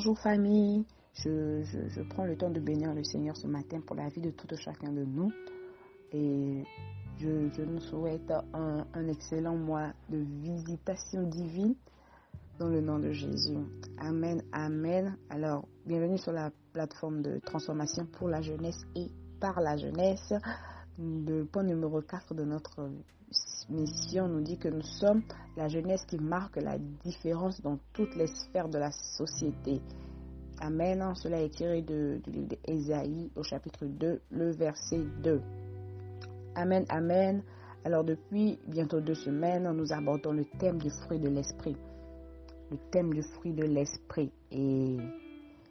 Bonjour famille, je, prends le temps de bénir le Seigneur ce matin pour la vie de tout chacun de nous. Et je, nous souhaite un, un, excellent mois de visitation divine dans le nom de Jésus. Amen, amen. Alors, bienvenue sur la plateforme de transformation pour la jeunesse et par la jeunesse. Le point numéro 4 de notre mission nous dit que nous sommes la jeunesse qui marque la différence dans toutes les sphères de la société. Amen. Cela est tiré du livre d'Ésaïe au chapitre 2, le verset 2. Amen, amen. Alors depuis bientôt deux semaines, nous abordons le thème du fruit de l'esprit. Le thème du fruit de l'esprit. Et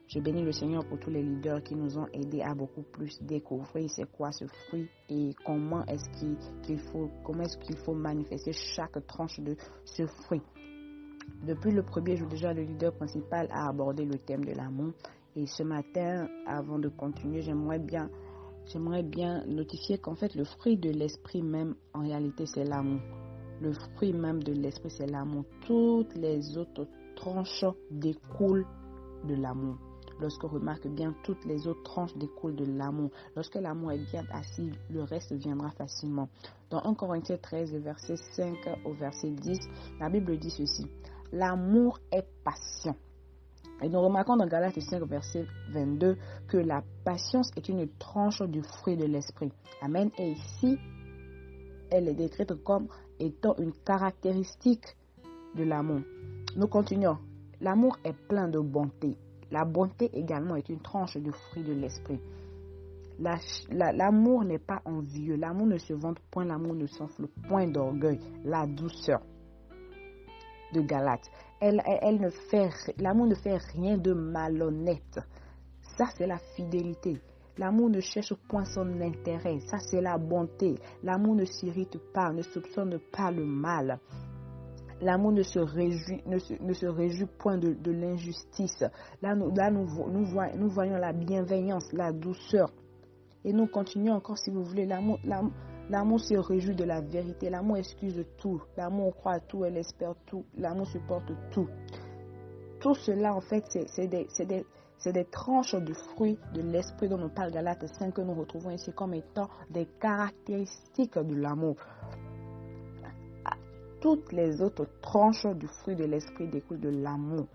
je bénis le Seigneur pour tous les leaders qui nous ont aidés à beaucoup plus découvrir c'est quoi ce fruit et comment est-ce qu'il faut, comment est-ce qu'il faut manifester chaque tranche de ce fruit. Depuis le premier jour déjà, le leader principal a abordé le thème de l'amour. Et ce matin, avant de continuer, j'aimerais bien, j'aimerais bien notifier qu'en fait, le fruit de l'esprit même, en réalité, c'est l'amour. Le fruit même de l'esprit, c'est l'amour. Toutes les autres tranches découlent de l'amour. Lorsqu'on remarque bien, toutes les autres tranches découlent de l'amour. Lorsque l'amour est bien assis, le reste viendra facilement. Dans 1 Corinthiens 13, verset 5 au verset 10, la Bible dit ceci. L'amour est patient. Et nous remarquons dans Galates 5, verset 22, que la patience est une tranche du fruit de l'esprit. Amen. Et ici, elle est décrite comme étant une caractéristique de l'amour. Nous continuons. L'amour est plein de bonté. La bonté également est une tranche du fruit de l'esprit. L'amour n'est pas envieux. L'amour ne se vante point. L'amour ne s'enfle point d'orgueil. La douceur de Galate. L'amour ne fait rien de malhonnête. Ça, c'est la fidélité. L'amour ne cherche point son intérêt. Ça, c'est la bonté. L'amour ne s'irrite pas, ne soupçonne pas le mal. L'amour ne se réjouit, ne se, ne se réjouit point de, de l'injustice. Là, nous, là nous, nous, voyons, nous voyons la bienveillance, la douceur. Et nous continuons encore, si vous voulez, l'amour, se réjouit de la vérité. L'amour excuse tout. L'amour croit à tout, elle espère tout. L'amour supporte tout. Tout cela, en fait, c'est des, des, des, tranches de fruits de l'esprit dont nous parle Galate 5 que nous retrouvons ici comme étant des caractéristiques de l'amour. Toutes les autres tranches du fruit de l'esprit découlent de l'amour.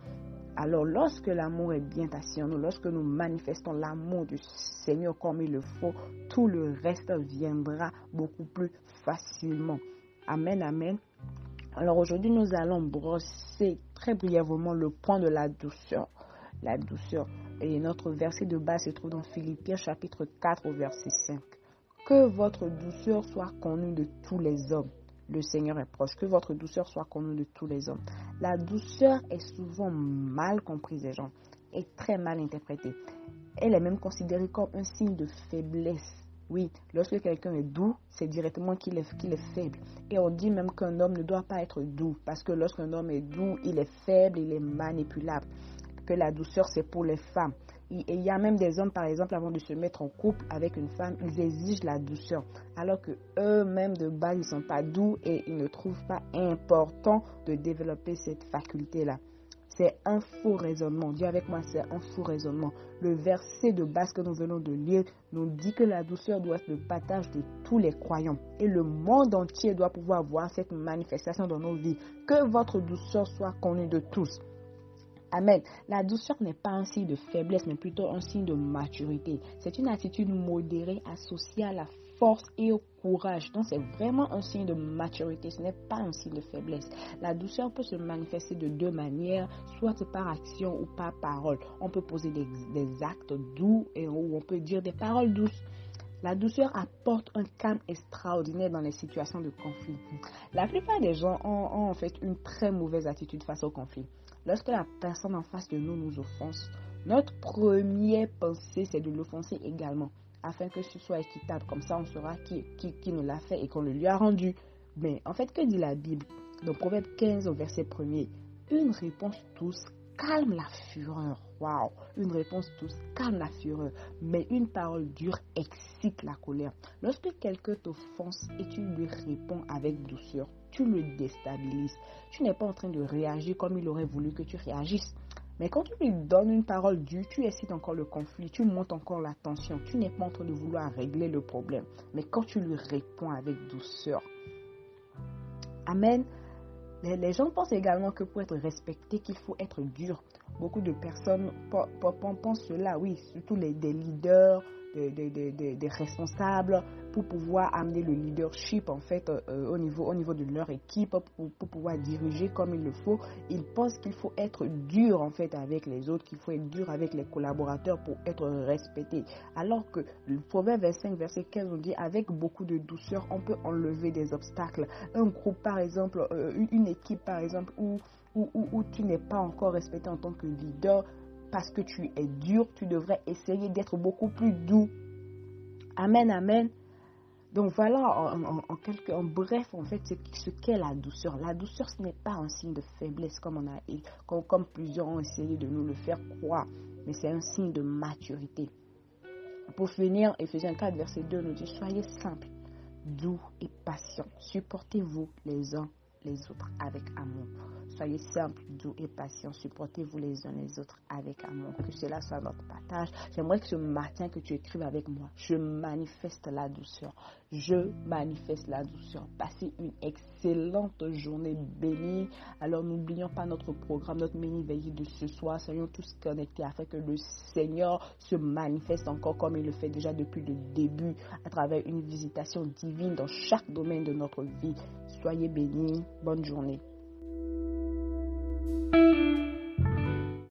Alors lorsque l'amour est bien assis en nous, lorsque nous manifestons l'amour du Seigneur comme il le faut, tout le reste viendra beaucoup plus facilement. Amen, amen. Alors aujourd'hui, nous allons brosser très brièvement le point de la douceur. La douceur. Et notre verset de base se trouve dans Philippiens chapitre 4 au verset 5. Que votre douceur soit connue de tous les hommes le Seigneur est proche. Que votre douceur soit connue de tous les hommes. La douceur est souvent mal comprise des gens et très mal interprétée. Elle est même considérée comme un signe de faiblesse. Oui, lorsque quelqu'un est doux, c'est directement qu'il est, qu'il est faible. Et on dit même qu'un homme ne doit pas être doux, parce que lorsqu'un homme est doux, il est faible, il est manipulable. Que la douceur, c'est pour les femmes. Il y a même des hommes, par exemple, avant de se mettre en couple avec une femme, ils exigent la douceur. Alors que eux-mêmes, de base, ils ne sont pas doux et ils ne trouvent pas important de développer cette faculté-là. C'est un faux raisonnement. Dis avec moi, c'est un faux raisonnement. Le verset de base que nous venons de lire nous dit que la douceur doit être le partage de tous les croyants. Et le monde entier doit pouvoir voir cette manifestation dans nos vies. Que votre douceur soit connue de tous. Amen. La douceur n'est pas un signe de faiblesse, mais plutôt un signe de maturité. C'est une attitude modérée associée à la force et au courage. Donc c'est vraiment un signe de maturité, ce n'est pas un signe de faiblesse. La douceur peut se manifester de deux manières, soit par action ou par parole. On peut poser des, actes doux et ou on peut dire des paroles douces. La douceur apporte un calme extraordinaire dans les situations de conflit. La plupart des gens ont en fait une très mauvaise attitude face au conflit. Lorsque la personne en face de nous nous offense, notre première pensée, c'est de l'offenser également, afin que ce soit équitable. Comme ça, on saura qui, qui, qui nous l'a fait et qu'on le lui a rendu. Mais en fait, que dit la Bible? Dans Proverbe 15 au verset 1er, une réponse tous calme la fureur. Waouh Une réponse tous calme la fureur. Mais une parole dure excite la colère. Lorsque quelqu'un t'offense et tu lui réponds avec douceur, tu le déstabilises. Tu n'es pas en train de réagir comme il aurait voulu que tu réagisses. Mais quand tu lui donnes une parole dure, tu excites encore le conflit, tu montes encore la tension, tu n'es pas en train de vouloir régler le problème. Mais quand tu lui réponds avec douceur, Amen. Les gens pensent également que pour être respecté, qu'il faut être dur. Beaucoup de personnes pensent cela, oui, surtout les, des leaders, des, responsables pour pouvoir amener le leadership en fait euh, au, niveau, au niveau de leur équipe pour, pouvoir diriger comme il le faut. Ils pensent qu'il faut être dur en fait avec les autres, qu'il faut être dur avec les collaborateurs pour être respecté. Alors que le proverbe 25 verset 15 on dit avec beaucoup de douceur on peut enlever des obstacles. Un groupe par exemple, euh, une équipe par exemple où, où tu n'es pas encore respecté en tant que leader, parce que tu es dur, tu devrais essayer d'être beaucoup plus doux. Amen, amen. Donc voilà, en, bref, en fait, ce, qu'est la douceur. La douceur, ce n'est pas un signe de faiblesse comme plusieurs ont essayé de nous le faire croire, mais c'est un signe de maturité. Pour finir, Ephésiens 4, verset 2 nous dit, soyez simples, doux et patients. Supportez-vous les uns les autres avec amour. Soyez simples, doux et patients. Supportez-vous les uns les autres avec amour. Que cela soit notre partage. J'aimerais que ce matin que tu écrives avec moi, je manifeste la douceur. Je manifeste la douceur. Passez une excellente journée bénie. Alors n'oublions pas notre programme, notre mini-veillée de ce soir. Soyons tous connectés afin que le Seigneur se manifeste encore comme il le fait déjà depuis le début à travers une visitation divine dans chaque domaine de notre vie. Soyez bénis. Bonne journée. Música